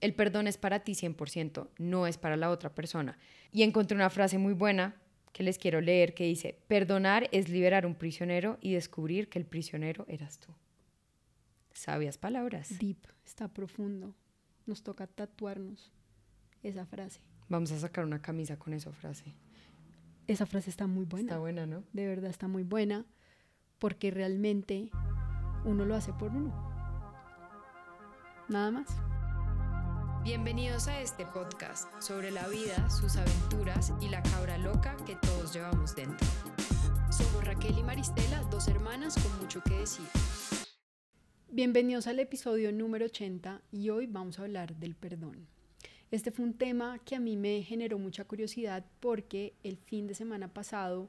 El perdón es para ti 100%, no es para la otra persona. Y encontré una frase muy buena que les quiero leer que dice, perdonar es liberar un prisionero y descubrir que el prisionero eras tú. Sabias palabras. Deep, está profundo. Nos toca tatuarnos esa frase. Vamos a sacar una camisa con esa frase. Esa frase está muy buena. Está buena, ¿no? De verdad está muy buena porque realmente uno lo hace por uno. Nada más. Bienvenidos a este podcast sobre la vida, sus aventuras y la cabra loca que todos llevamos dentro. Somos Raquel y Maristela, dos hermanas con mucho que decir. Bienvenidos al episodio número 80 y hoy vamos a hablar del perdón. Este fue un tema que a mí me generó mucha curiosidad porque el fin de semana pasado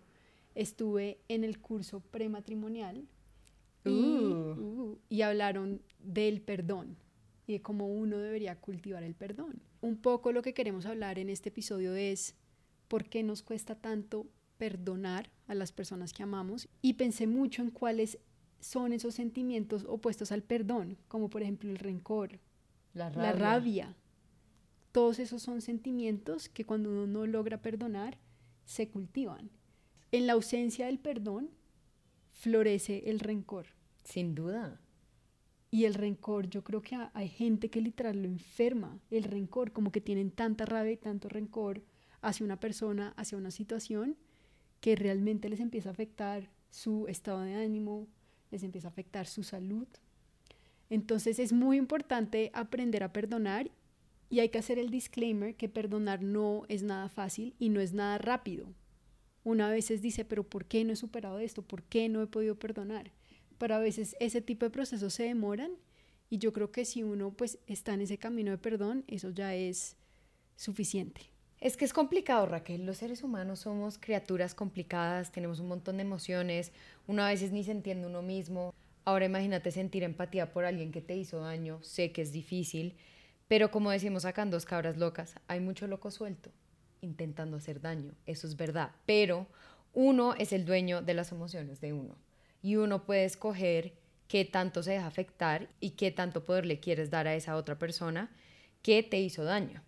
estuve en el curso prematrimonial y, Uh. uh, y hablaron del perdón y de cómo uno debería cultivar el perdón. Un poco lo que queremos hablar en este episodio es por qué nos cuesta tanto perdonar a las personas que amamos y pensé mucho en cuáles son esos sentimientos opuestos al perdón, como por ejemplo el rencor, La la rabia. Todos esos son sentimientos que cuando uno no logra perdonar, se cultivan. En la ausencia del perdón, florece el rencor. Sin duda. Y el rencor, yo creo que ha- hay gente que literal lo enferma, el rencor, como que tienen tanta rabia y tanto rencor hacia una persona, hacia una situación, que realmente les empieza a afectar su estado de ánimo, les empieza a afectar su salud. Entonces es muy importante aprender a perdonar y hay que hacer el disclaimer que perdonar no es nada fácil y no es nada rápido. Una a veces dice, pero ¿por qué no he superado esto? ¿Por qué no he podido perdonar? Pero a veces ese tipo de procesos se demoran y yo creo que si uno pues está en ese camino de perdón, eso ya es suficiente. Es que es complicado, Raquel. Los seres humanos somos criaturas complicadas, tenemos un montón de emociones, uno a veces ni se entiende uno mismo. Ahora imagínate sentir empatía por alguien que te hizo daño, sé que es difícil, pero como decimos acá en Dos Cabras Locas, hay mucho loco suelto intentando hacer daño, eso es verdad, pero uno es el dueño de las emociones de uno y uno puede escoger qué tanto se deja afectar y qué tanto poder le quieres dar a esa otra persona que te hizo daño.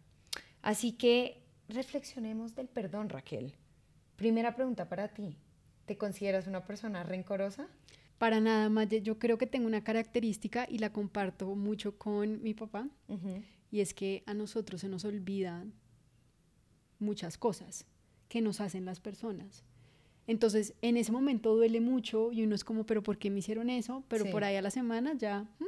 Así que reflexionemos del perdón, Raquel. Primera pregunta para ti. ¿Te consideras una persona rencorosa? Para nada más, yo creo que tengo una característica y la comparto mucho con mi papá y es que a nosotros se nos olvidan muchas cosas que nos hacen las personas. Entonces, en ese momento duele mucho y uno es como, pero ¿por qué me hicieron eso? Pero Sí. por ahí a la semana ya, mm,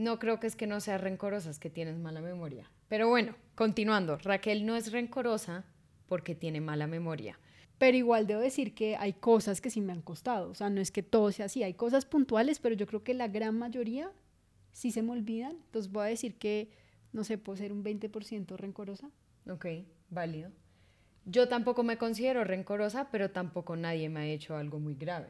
No creo que es que no seas rencorosa, es que tienes mala memoria. Pero bueno, continuando. Raquel no es rencorosa porque tiene mala memoria. Pero igual debo decir que hay cosas que sí me han costado. O sea, no es que todo sea así. Hay cosas puntuales, pero yo creo que la gran mayoría sí se me olvidan. Entonces voy a decir que, no sé, puedo ser un 20% rencorosa. Ok, válido. Yo tampoco me considero rencorosa, pero tampoco nadie me ha hecho algo muy grave.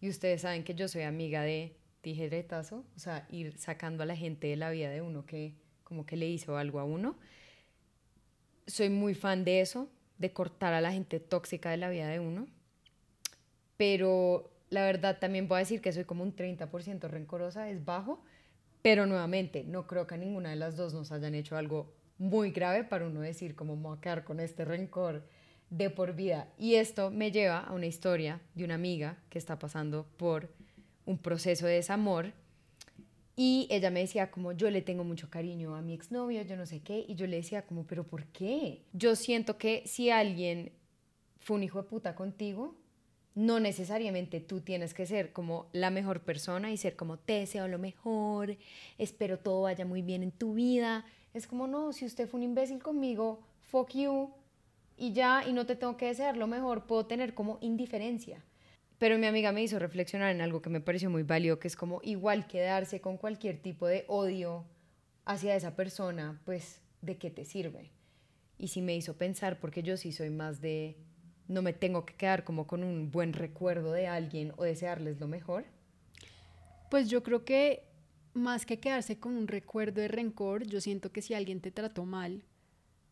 Y ustedes saben que yo soy amiga de tijeretazo, o sea, ir sacando a la gente de la vida de uno que como que le hizo algo a uno. Soy muy fan de eso, de cortar a la gente tóxica de la vida de uno. Pero la verdad también voy a decir que soy como un 30% rencorosa, es bajo, pero nuevamente no creo que ninguna de las dos nos hayan hecho algo muy grave para uno decir como me voy a quedar con este rencor de por vida. Y esto me lleva a una historia de una amiga que está pasando por un proceso de desamor y ella me decía como yo le tengo mucho cariño a mi exnovio, yo no sé qué, y yo le decía como, pero ¿por qué? Yo siento que si alguien fue un hijo de puta contigo, no necesariamente tú tienes que ser como la mejor persona y ser como te deseo lo mejor, espero todo vaya muy bien en tu vida. Es como no, si usted fue un imbécil conmigo, fuck you, y ya, y no te tengo que desear lo mejor, puedo tener como indiferencia. Pero mi amiga me hizo reflexionar en algo que me pareció muy válido, que es como igual quedarse con cualquier tipo de odio hacia esa persona, pues, ¿de qué te sirve? Y sí me hizo pensar, porque yo sí soy más de, no me tengo que quedar como con un buen recuerdo de alguien o desearles lo mejor. Pues yo creo que más que quedarse con un recuerdo de rencor, yo siento que si alguien te trató mal,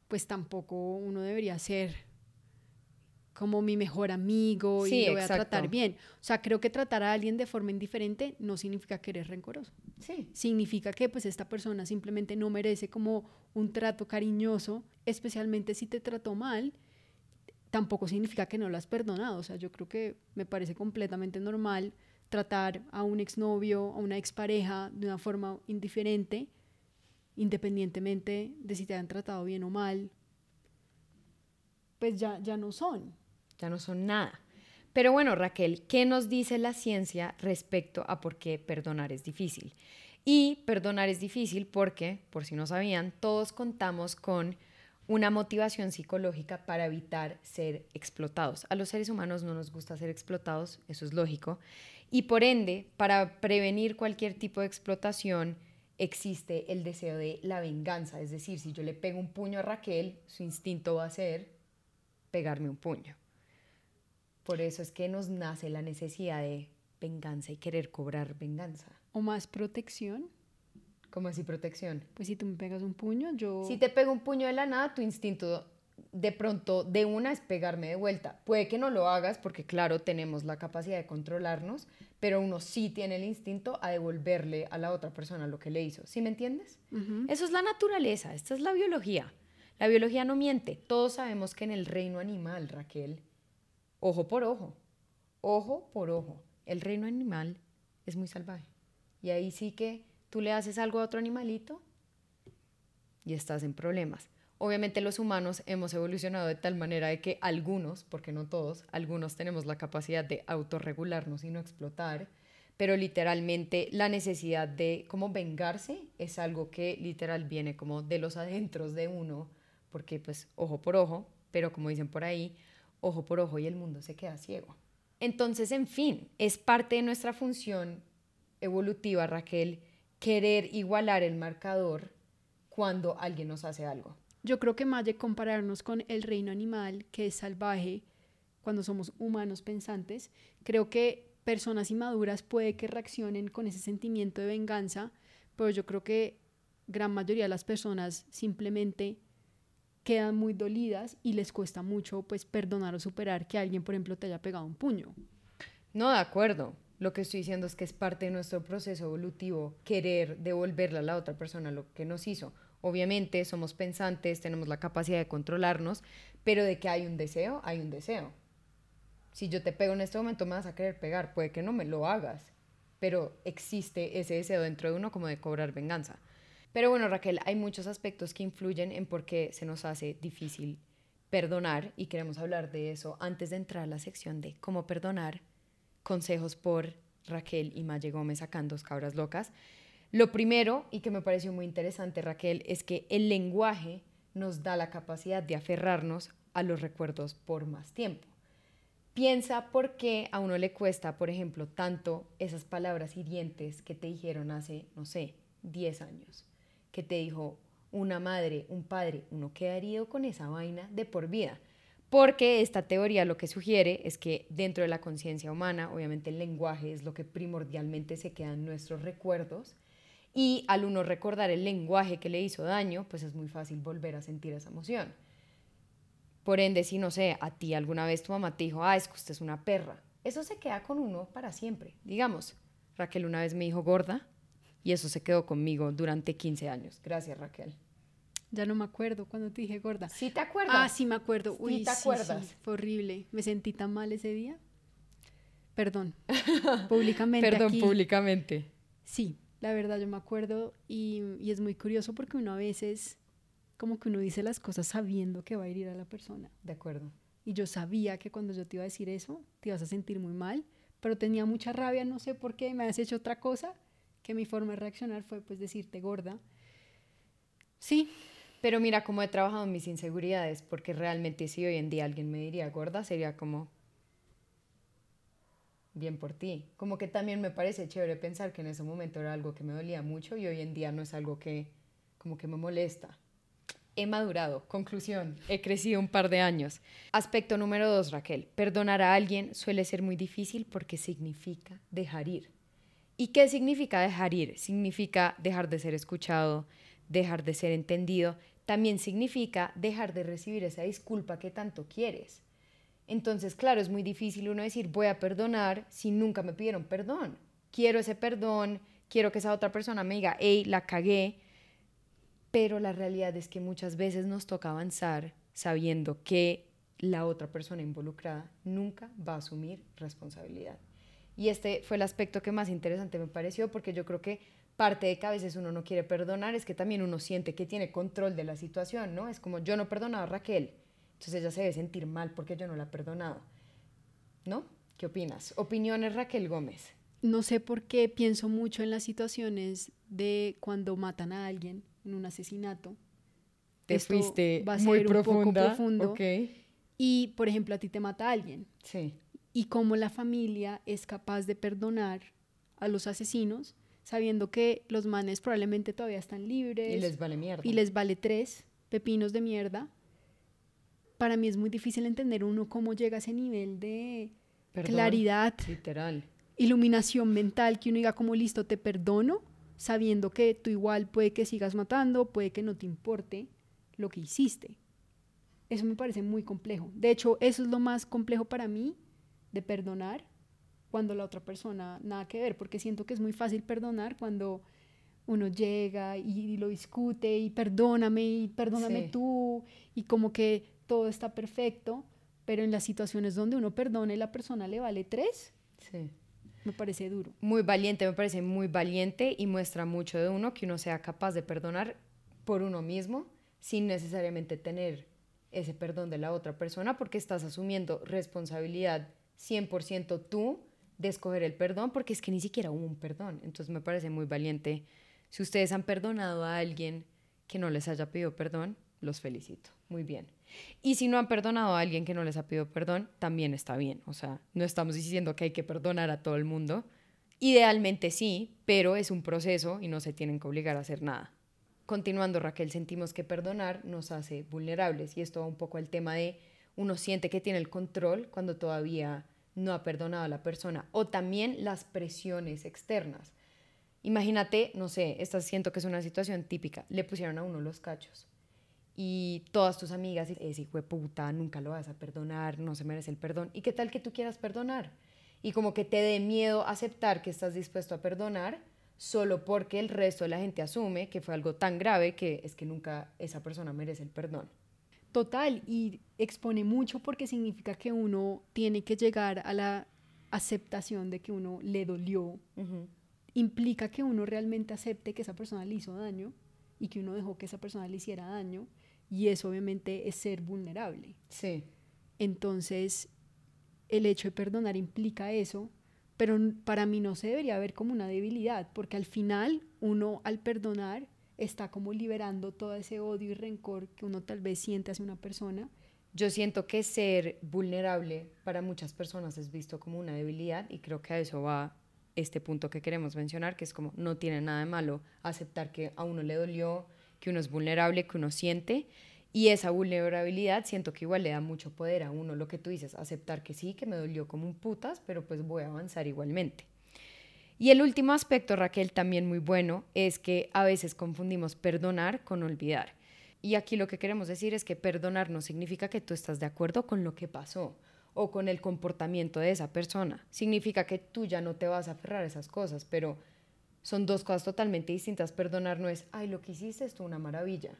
pues tampoco uno debería ser como mi mejor amigo y Sí, lo voy a tratar bien. O sea, creo que tratar a alguien de forma indiferente no significa que eres rencoroso. Sí. Significa que pues esta persona simplemente no merece como un trato cariñoso, especialmente si te trató mal. Tampoco significa que no lo has perdonado. O sea, yo creo que me parece completamente normal tratar a un exnovio, a una expareja de una forma indiferente, independientemente de si te han tratado bien o mal, pues ya, ya no son. Ya no son nada. Pero bueno, Raquel, ¿qué nos dice la ciencia respecto a por qué perdonar es difícil? Y perdonar es difícil porque, por si no sabían, todos contamos con una motivación psicológica para evitar ser explotados. A los seres humanos no nos gusta ser explotados, eso es lógico. Y por ende, para prevenir cualquier tipo de explotación, existe el deseo de la venganza. Es decir, si yo le pego un puño a Raquel, su instinto va a ser pegarme un puño. Por eso es que nos nace la necesidad de venganza y querer cobrar venganza. ¿O más protección? ¿Cómo así protección? Pues si tú me pegas un puño, yo... Si te pego un puño de la nada, tu instinto de pronto de una es pegarme de vuelta. Puede que no lo hagas porque claro, tenemos la capacidad de controlarnos, pero uno sí tiene el instinto a devolverle a la otra persona lo que le hizo. ¿Sí me entiendes? Eso es la naturaleza, esta es la biología. La biología no miente. Todos sabemos que en el reino animal, Raquel, ojo por ojo, ojo por ojo, el reino animal es muy salvaje. Y ahí sí que tú le haces algo a otro animalito y estás en problemas. Obviamente los humanos hemos evolucionado de tal manera de que algunos, porque no todos, algunos tenemos la capacidad de autorregularnos y no explotar, pero literalmente la necesidad de como vengarse es algo que literal viene como de los adentros de uno porque pues ojo por ojo, pero como dicen por ahí, ojo por ojo y el mundo se queda ciego. Entonces, en fin, es parte de nuestra función evolutiva, Raquel, querer igualar el marcador cuando alguien nos hace algo. Yo creo que más de compararnos con el reino animal, que es salvaje, cuando somos humanos pensantes, creo que personas inmaduras puede que reaccionen con ese sentimiento de venganza, pero yo creo que gran mayoría de las personas simplemente quedan muy dolidas y les cuesta mucho pues perdonar o superar que alguien, por ejemplo, te haya pegado un puño. No, de acuerdo. Lo que estoy diciendo es que es parte de nuestro proceso evolutivo querer devolverle a la otra persona lo que nos hizo. Obviamente somos pensantes, tenemos la capacidad de controlarnos, pero de que hay un deseo, hay un deseo. Si yo te pego en este momento me vas a querer pegar, puede que no me lo hagas, pero existe ese deseo dentro de uno como de cobrar venganza. Pero bueno, Raquel, hay muchos aspectos que influyen en por qué se nos hace difícil perdonar y queremos hablar de eso antes de entrar a la sección de cómo perdonar, consejos por Raquel y Maye Gómez sacando cabras locas. Lo primero, y que me pareció muy interesante, Raquel, es que el lenguaje nos da la capacidad de aferrarnos a los recuerdos por más tiempo. Piensa por qué a uno le cuesta, por ejemplo, tanto esas palabras hirientes que te dijeron hace, no sé, 10 años que te dijo una madre, un padre, uno queda herido con esa vaina de por vida. Porque esta teoría lo que sugiere es que dentro de la conciencia humana, obviamente el lenguaje es lo que primordialmente se queda en nuestros recuerdos, y al uno recordar el lenguaje que le hizo daño, pues es muy fácil volver a sentir esa emoción. Por ende, si no sé, a ti alguna vez tu mamá te dijo, ah, es que usted es una perra, eso se queda con uno para siempre. Digamos, Raquel una vez me dijo gorda, y eso se quedó conmigo durante 15 años. Gracias, Raquel. Ya no me acuerdo cuando te dije gorda. ¿Sí te acuerdas? Ah, sí me acuerdo. Uy, te acuerdas? fue horrible. Me sentí tan mal ese día. Perdón. públicamente. Perdón, públicamente. Sí, la verdad yo me acuerdo y, y, es muy curioso porque uno a veces como que uno dice las cosas sabiendo que va a herir a la persona. De acuerdo. Y yo sabía que cuando yo te iba a decir eso, te ibas a sentir muy mal, pero tenía mucha rabia, no sé por qué, me has hecho otra cosa que mi forma de reaccionar fue pues decirte gorda. Sí, pero mira cómo he trabajado en mis inseguridades, porque realmente si hoy en día alguien me diría gorda, sería como, bien por ti. Como que también me parece chévere pensar que en ese momento era algo que me dolía mucho y hoy en día no es algo que como que me molesta. He madurado. Conclusión, he crecido un par de años. Aspecto número dos, Raquel. Perdonar a alguien suele ser muy difícil porque significa dejar ir. ¿Y qué significa dejar ir? Significa dejar de ser escuchado, dejar de ser entendido. También significa dejar de recibir esa disculpa que tanto quieres. Entonces, claro, es muy difícil uno decir voy a perdonar si nunca me pidieron perdón. Quiero ese perdón, quiero que esa otra persona me diga, hey, la cagué, pero la realidad es que muchas veces nos toca avanzar sabiendo que la otra persona involucrada nunca va a asumir responsabilidad. Y este fue el aspecto que más interesante me pareció porque yo creo que parte de que a veces uno no quiere perdonar es que también uno siente que tiene control de la situación, ¿no? Es como yo no he perdonado a Raquel, entonces ella se debe sentir mal porque yo no la he perdonado, ¿no? ¿Qué opinas? Opiniones Raquel Gómez. No sé por qué pienso mucho en las situaciones de cuando matan a alguien en un asesinato. Te fuiste va a ser muy profunda. profundo. Y, por ejemplo, a ti te mata alguien. Sí. Y cómo la familia es capaz de perdonar a los asesinos sabiendo que los manes probablemente todavía están libres. Y les vale mierda. Y les vale tres pepinos de mierda. Para mí es muy difícil entender uno cómo llega a ese nivel de claridad. Literal. Iluminación mental, que uno diga como listo, te perdono, sabiendo que tú igual puede que sigas matando, puede que no te importe lo que hiciste. Eso me parece muy complejo. De hecho, eso es lo más complejo para mí de perdonar cuando la otra persona nada que ver, porque siento que es muy fácil perdonar cuando uno llega y, lo discute y perdóname y perdóname tú y como que todo está perfecto, pero en las situaciones donde uno perdona y la persona le vale tres, me parece duro. Muy valiente, me parece muy valiente y muestra mucho de uno que uno sea capaz de perdonar por uno mismo sin necesariamente tener ese perdón de la otra persona porque estás asumiendo responsabilidad 100% tú de escoger el perdón porque es que ni siquiera hubo un perdón. Entonces me parece muy valiente. Si ustedes han perdonado a alguien que no les haya pedido perdón, los felicito. Muy bien. Y si no han perdonado a alguien que no les ha pedido perdón, también está bien. O sea, no estamos diciendo que hay que perdonar a todo el mundo. Idealmente sí, pero es un proceso y no se tienen que obligar a hacer nada. Continuando, Raquel, sentimos que perdonar nos hace vulnerables y esto va un poco al tema de uno siente que tiene el control cuando todavía no ha perdonado a la persona o también las presiones externas. Imagínate, no sé, esta siento que es una situación típica, le pusieron a uno los cachos y todas tus amigas, ese hijo de puta, nunca lo vas a perdonar, no se merece el perdón. ¿Y qué tal que tú quieras perdonar? Y como que te dé miedo aceptar que estás dispuesto a perdonar solo porque el resto de la gente asume que fue algo tan grave que es que nunca esa persona merece el perdón. Total, y expone mucho porque significa que uno tiene que llegar a la aceptación de que uno le dolió. Implica que uno realmente acepte que esa persona le hizo daño y que uno dejó que esa persona le hiciera daño. Y eso obviamente es ser vulnerable. Sí. Entonces, el hecho de perdonar implica eso, pero para mí no se debería ver como una debilidad, porque al final uno al perdonar está como liberando todo ese odio y rencor que uno tal vez siente hacia una persona. Yo siento que ser vulnerable para muchas personas es visto como una debilidad y creo que a eso va este punto que queremos mencionar, que es como no tiene nada de malo aceptar que a uno le dolió, que uno es vulnerable, que uno siente. Y esa vulnerabilidad siento que igual le da mucho poder a uno, lo que tú dices, aceptar que sí, que me dolió como un putas, pero pues voy a avanzar igualmente. Y el último aspecto, Raquel, también muy bueno, es que a veces confundimos perdonar con olvidar. Y aquí lo que queremos decir es que perdonar no significa que tú estás de acuerdo con lo que pasó o con el comportamiento de esa persona. Significa que tú ya no te vas a aferrar a esas cosas, pero son dos cosas totalmente distintas. Perdonar no es, ay, lo que hiciste es una maravilla.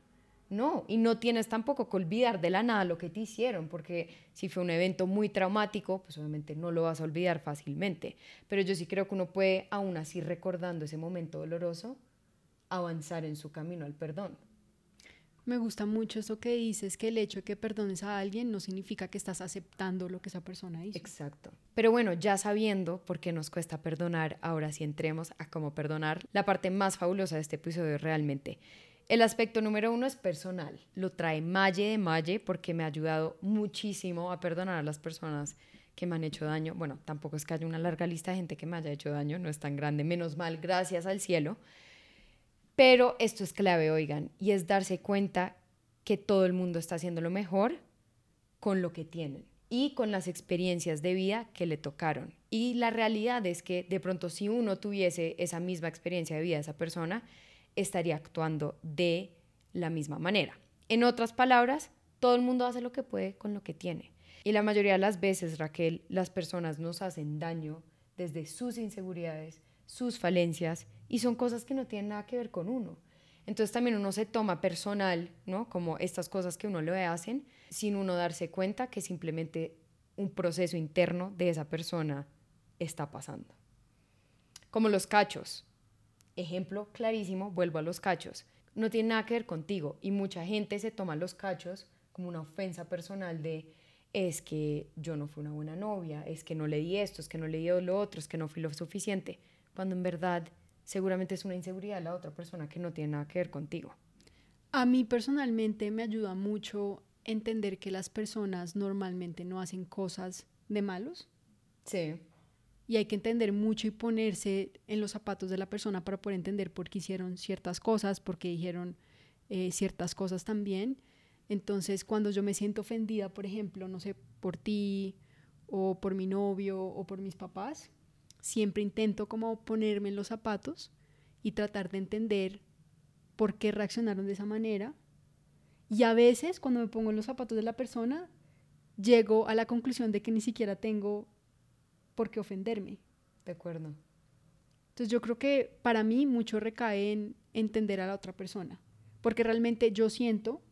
No, y no tienes tampoco que olvidar de la nada lo que te hicieron, porque si fue un evento muy traumático, pues obviamente no lo vas a olvidar fácilmente. Pero yo sí creo que uno puede, aún así recordando ese momento doloroso, avanzar en su camino al perdón. Me gusta mucho eso que dices, que el hecho de que perdones a alguien no significa que estás aceptando lo que esa persona hizo. Exacto. Pero bueno, ya sabiendo por qué nos cuesta perdonar, ahora sí entremos a cómo perdonar. La parte más fabulosa de este episodio realmente el aspecto número uno es personal. Lo trae Malle de Malle porque me ha ayudado muchísimo a perdonar a las personas que me han hecho daño. Bueno, tampoco es que haya una larga lista de gente que me haya hecho daño, no es tan grande, menos mal, gracias al cielo. Pero esto es clave, oigan, y es darse cuenta que todo el mundo está haciendo lo mejor con lo que tienen y con las experiencias de vida que le tocaron. Y la realidad es que de pronto si uno tuviese esa misma experiencia de vida esa persona, estaría actuando de la misma manera. En otras palabras, todo el mundo hace lo que puede con lo que tiene. Y la mayoría de las veces, Raquel, las personas nos hacen daño desde sus inseguridades, sus falencias y son cosas que no tienen nada que ver con uno. Entonces también uno se toma personal, ¿no? Como estas cosas que uno le hacen, sin uno darse cuenta que simplemente un proceso interno de esa persona está pasando. Como los cachos. Ejemplo clarísimo, vuelvo a los cachos. No tiene nada que ver contigo y mucha gente se toma los cachos como una ofensa personal de es que yo no fui una buena novia, es que no le di esto, es que no le di lo otro, es que no fui lo suficiente, cuando en verdad seguramente es una inseguridad de la otra persona que no tiene nada que ver contigo. A mí personalmente me ayuda mucho entender que las personas normalmente no hacen cosas de malos. Sí. Y hay que entender mucho y ponerse en los zapatos de la persona para poder entender por qué hicieron ciertas cosas, por qué dijeron eh, ciertas cosas también. Entonces, cuando yo me siento ofendida, por ejemplo, no sé, por ti o por mi novio o por mis papás, siempre intento como ponerme en los zapatos y tratar de entender por qué reaccionaron de esa manera. Y a veces, cuando me pongo en los zapatos de la persona, llego a la conclusión de que ni siquiera tengo por qué ofenderme. De acuerdo. Entonces yo creo que para mí mucho recae en entender a la otra persona, porque realmente yo siento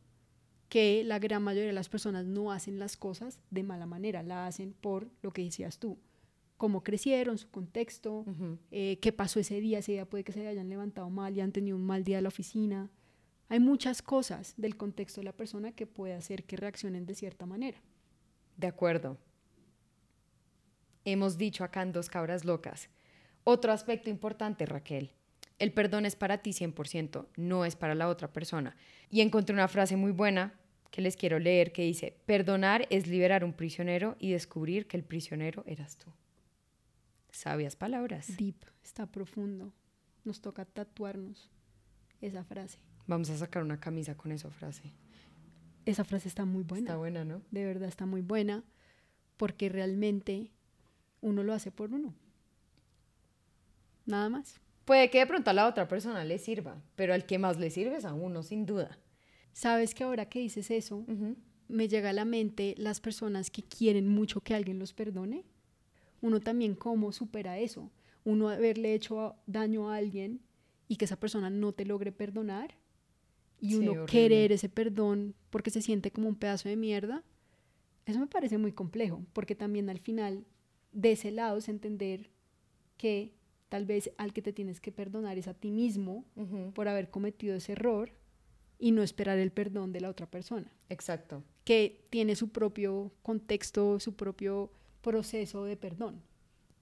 que la gran mayoría de las personas no hacen las cosas de mala manera, la hacen por lo que decías tú, cómo crecieron, su contexto, eh, qué pasó ese día, ese día puede que se hayan levantado mal y han tenido un mal día en la oficina. Hay muchas cosas del contexto de la persona que puede hacer que reaccionen de cierta manera. De acuerdo. Hemos dicho acá en Dos Cabras Locas. Otro aspecto importante, Raquel. El perdón es para ti 100%, no es para la otra persona. Y encontré una frase muy buena que les quiero leer que dice, perdonar es liberar un prisionero y descubrir que el prisionero eras tú. Sabias palabras. Deep, está profundo. Nos toca tatuarnos esa frase. Vamos a sacar una camisa con esa frase. Esa frase está muy buena. Está buena, ¿no? De verdad está muy buena porque realmente uno lo hace por uno. Nada más. Puede que de pronto a la otra persona le sirva, pero al que más le sirve es a uno, sin duda. Sabes que ahora que dices eso, me llega a la mente las personas que quieren mucho que alguien los perdone. Uno también cómo supera eso. Uno haberle hecho daño a alguien y que esa persona no te logre perdonar y uno querer ese perdón porque se siente como un pedazo de mierda. Eso me parece muy complejo, porque también al final de ese lado es entender que tal vez al que te tienes que perdonar es a ti mismo por haber cometido ese error y no esperar el perdón de la otra persona. Exacto. Que tiene su propio contexto, su propio proceso de perdón.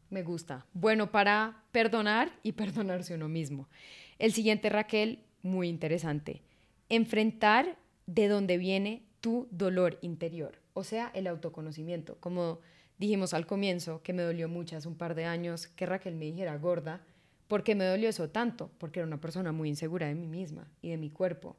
Me gusta. Bueno para perdonar y perdonarse uno mismo. El siguiente, Raquel, muy interesante. Enfrentar de dónde viene tu dolor interior, o sea, el autoconocimiento. Como dijimos al comienzo que me dolió mucho hace un par de años que Raquel me dijera gorda. ¿Por qué me dolió eso tanto? Porque era una persona muy insegura de mí misma y de mi cuerpo.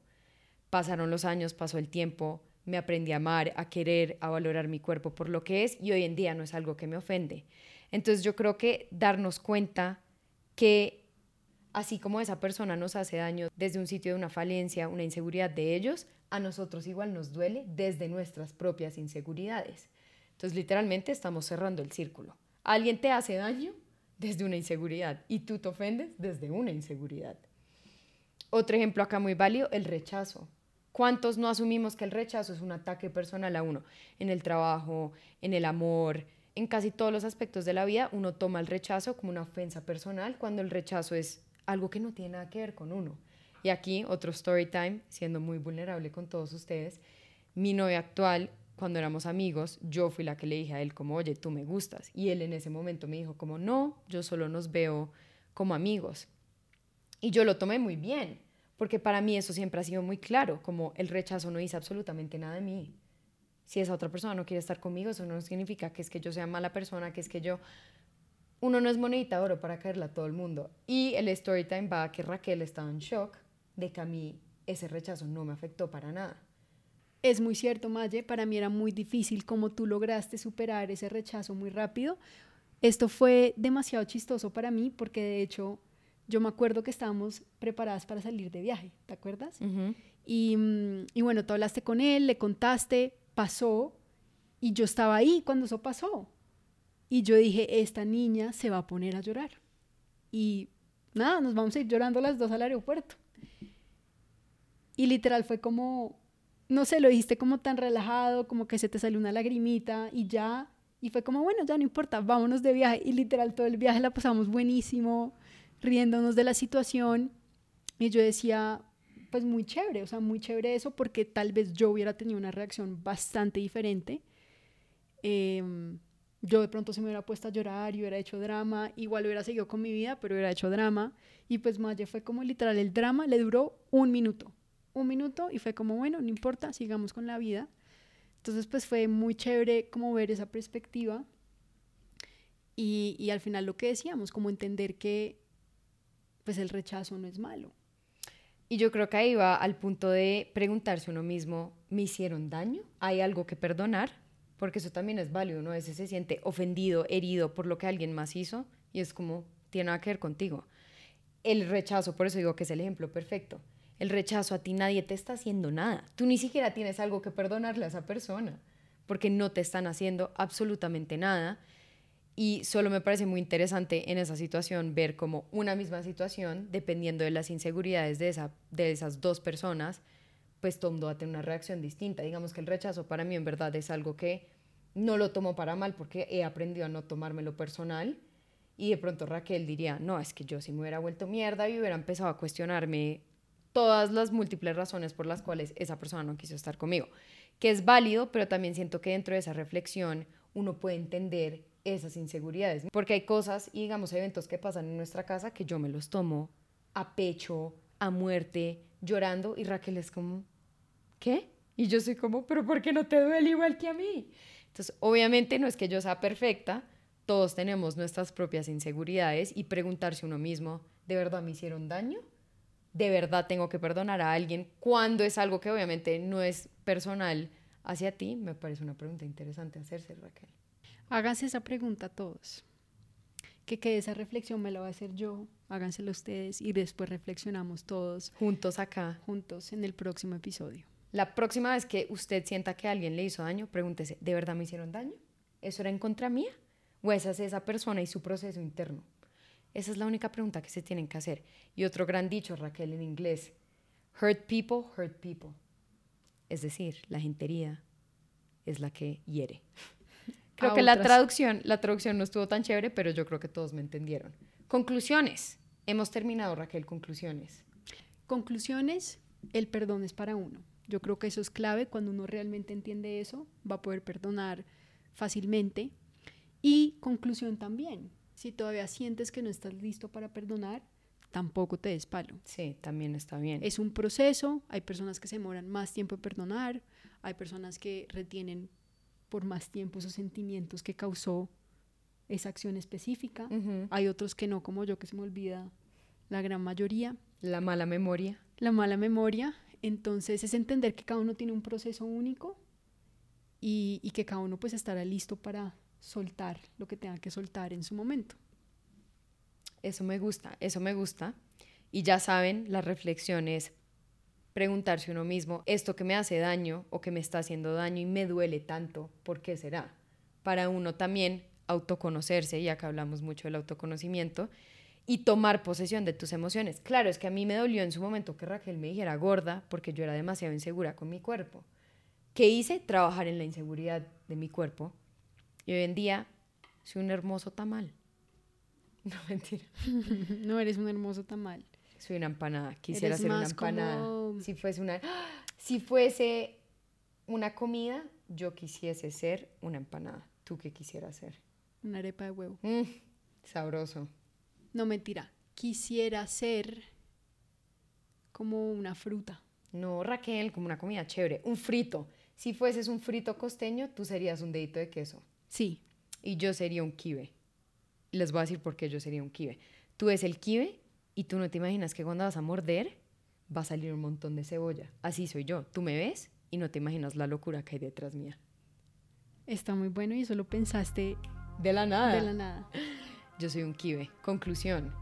Pasaron los años, pasó el tiempo, me aprendí a amar, a querer, a valorar mi cuerpo por lo que es y hoy en día no es algo que me ofende. Entonces yo creo que darnos cuenta que así como esa persona nos hace daño desde un sitio de una falencia, una inseguridad de ellos, a nosotros igual nos duele desde nuestras propias inseguridades. Entonces, literalmente estamos cerrando el círculo. Alguien te hace daño desde una inseguridad y tú te ofendes desde una inseguridad. Otro ejemplo acá muy válido, el rechazo. ¿Cuántos no asumimos que el rechazo es un ataque personal a uno? En el trabajo, en el amor, en casi todos los aspectos de la vida, uno toma el rechazo como una ofensa personal cuando el rechazo es algo que no tiene nada que ver con uno. Y aquí otro story time, siendo muy vulnerable con todos ustedes. Mi novia actual cuando éramos amigos, yo fui la que le dije a él como, oye, tú me gustas. Y él en ese momento me dijo como, no, yo solo nos veo como amigos. Y yo lo tomé muy bien, porque para mí eso siempre ha sido muy claro, como el rechazo no dice absolutamente nada de mí. Si esa otra persona no quiere estar conmigo, eso no significa que es que yo sea mala persona, que es que yo... Uno no es monedita oro para caerla a todo el mundo. Y el story time va a que Raquel estaba en shock de que a mí ese rechazo no me afectó para nada. Es muy cierto, Maye, para mí era muy difícil cómo tú lograste superar ese rechazo muy rápido. Esto fue demasiado chistoso para mí porque de hecho yo me acuerdo que estábamos preparadas para salir de viaje, ¿te acuerdas? y, mm, y bueno, tú hablaste con él, le contaste, pasó y yo estaba ahí cuando eso pasó. Y yo dije, esta niña se va a poner a llorar. Y nada, nos vamos a ir llorando las dos al aeropuerto. Y literal fue como, no sé, lo dijiste como tan relajado, como que se te salió una lagrimita y ya. Y fue como, bueno, ya no importa, vámonos de viaje. Y literal todo el viaje la pasamos buenísimo, riéndonos de la situación. Y yo decía, pues muy chévere, o sea, muy chévere eso porque tal vez yo hubiera tenido una reacción bastante diferente. Em, yo de pronto se me hubiera puesto a llorar y hubiera hecho drama, igual hubiera seguido con mi vida, pero hubiera hecho drama. Y pues Maya fue como literal, el drama le duró un minuto, un minuto y fue como, bueno, no importa, sigamos con la vida. Entonces pues fue muy chévere como ver esa perspectiva y, y al final lo que decíamos, como entender que pues el rechazo no es malo. Y yo creo que ahí va al punto de preguntarse uno mismo, ¿me hicieron daño? ¿Hay algo que perdonar? Porque eso también es válido, uno a veces se siente ofendido, herido por lo que alguien más hizo y es como, tiene nada que ver contigo. El rechazo, por eso digo que es el ejemplo perfecto. El rechazo a ti nadie te está haciendo nada. Tú ni siquiera tienes algo que perdonarle a esa persona porque no te están haciendo absolutamente nada y solo me parece muy interesante en esa situación ver como una misma situación, dependiendo de las inseguridades de, esa, de esas dos personas, pues todo va a tener una reacción distinta. Digamos que el rechazo para mí en verdad es algo que no lo tomo para mal porque he aprendido a no tomármelo personal. Y de pronto Raquel diría, no, es que yo si me hubiera vuelto mierda y hubiera empezado a cuestionarme todas las múltiples razones por las cuales esa persona no quiso estar conmigo. Que es válido, pero también siento que dentro de esa reflexión uno puede entender esas inseguridades. Porque hay cosas y digamos eventos que pasan en nuestra casa que yo me los tomo a pecho, a muerte, llorando y Raquel es como, ¿qué? Y yo soy como, pero ¿por qué no te duele igual que a mí? Entonces, obviamente no es que yo sea perfecta, todos tenemos nuestras propias inseguridades y preguntarse uno mismo, ¿de verdad me hicieron daño? ¿De verdad tengo que perdonar a alguien cuando es algo que obviamente no es personal hacia ti? Me parece una pregunta interesante hacerse, Raquel. Háganse esa pregunta a todos. Que quede esa reflexión me la voy a hacer yo, hágansela ustedes y después reflexionamos todos. Juntos acá. Juntos en el próximo episodio. La próxima vez que usted sienta que alguien le hizo daño, pregúntese, ¿de verdad me hicieron daño? ¿Eso era en contra mía? ¿O esa es esa persona y su proceso interno? Esa es la única pregunta que se tienen que hacer. Y otro gran dicho, Raquel, en inglés, hurt people, hurt people. Es decir, la gente herida es la que hiere. Creo que la traducción, la traducción no estuvo tan chévere, pero yo creo que todos me entendieron. Conclusiones. Hemos terminado, Raquel, conclusiones. Conclusiones, el perdón es para uno. Yo creo que eso es clave. Cuando uno realmente entiende eso, va a poder perdonar fácilmente. Y conclusión también. Si todavía sientes que no estás listo para perdonar, tampoco te des palo. Sí, también está bien. Es un proceso. Hay personas que se demoran más tiempo en perdonar. Hay personas que retienen por más tiempo esos sentimientos que causó esa acción específica. Hay otros que no, como yo, que se me olvida la gran mayoría. La mala memoria. La mala memoria. Entonces es entender que cada uno tiene un proceso único y, y que cada uno pues estará listo para soltar lo que tenga que soltar en su momento. Eso me gusta, eso me gusta. Y ya saben, la reflexión es preguntarse uno mismo, esto que me hace daño o que me está haciendo daño y me duele tanto, ¿por qué será? Para uno también autoconocerse, y acá hablamos mucho del autoconocimiento, y tomar posesión de tus emociones. Claro, es que a mí me dolió en su momento que Raquel me dijera gorda porque yo era demasiado insegura con mi cuerpo. ¿Qué hice? Trabajar en la inseguridad de mi cuerpo. Y hoy en día soy un hermoso tamal. No, mentira. no eres un hermoso tamal. Soy una empanada. Quisiera ser una empanada. Si fuese una, si fuese una comida, yo quisiese ser una empanada. ¿Tú qué quisieras ser? Una arepa de huevo. Mm, sabroso. No mentira. Quisiera ser como una fruta. No, Raquel, como una comida chévere. Un frito. Si fueses un frito costeño, tú serías un dedito de queso. Sí. Y yo sería un kibe. Les voy a decir por qué yo sería un kibe. Tú eres el kibe y tú no te imaginas que cuando vas a morder va a salir un montón de cebolla. Así soy yo. Tú me ves y no te imaginas la locura que hay detrás mía. Está muy bueno y eso lo pensaste de la nada. De la nada. Yo soy un kibe. Conclusión.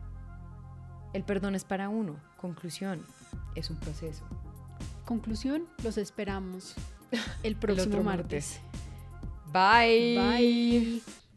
El perdón es para uno. Conclusión. Es un proceso. Conclusión, los esperamos el próximo martes. Bye. Bye.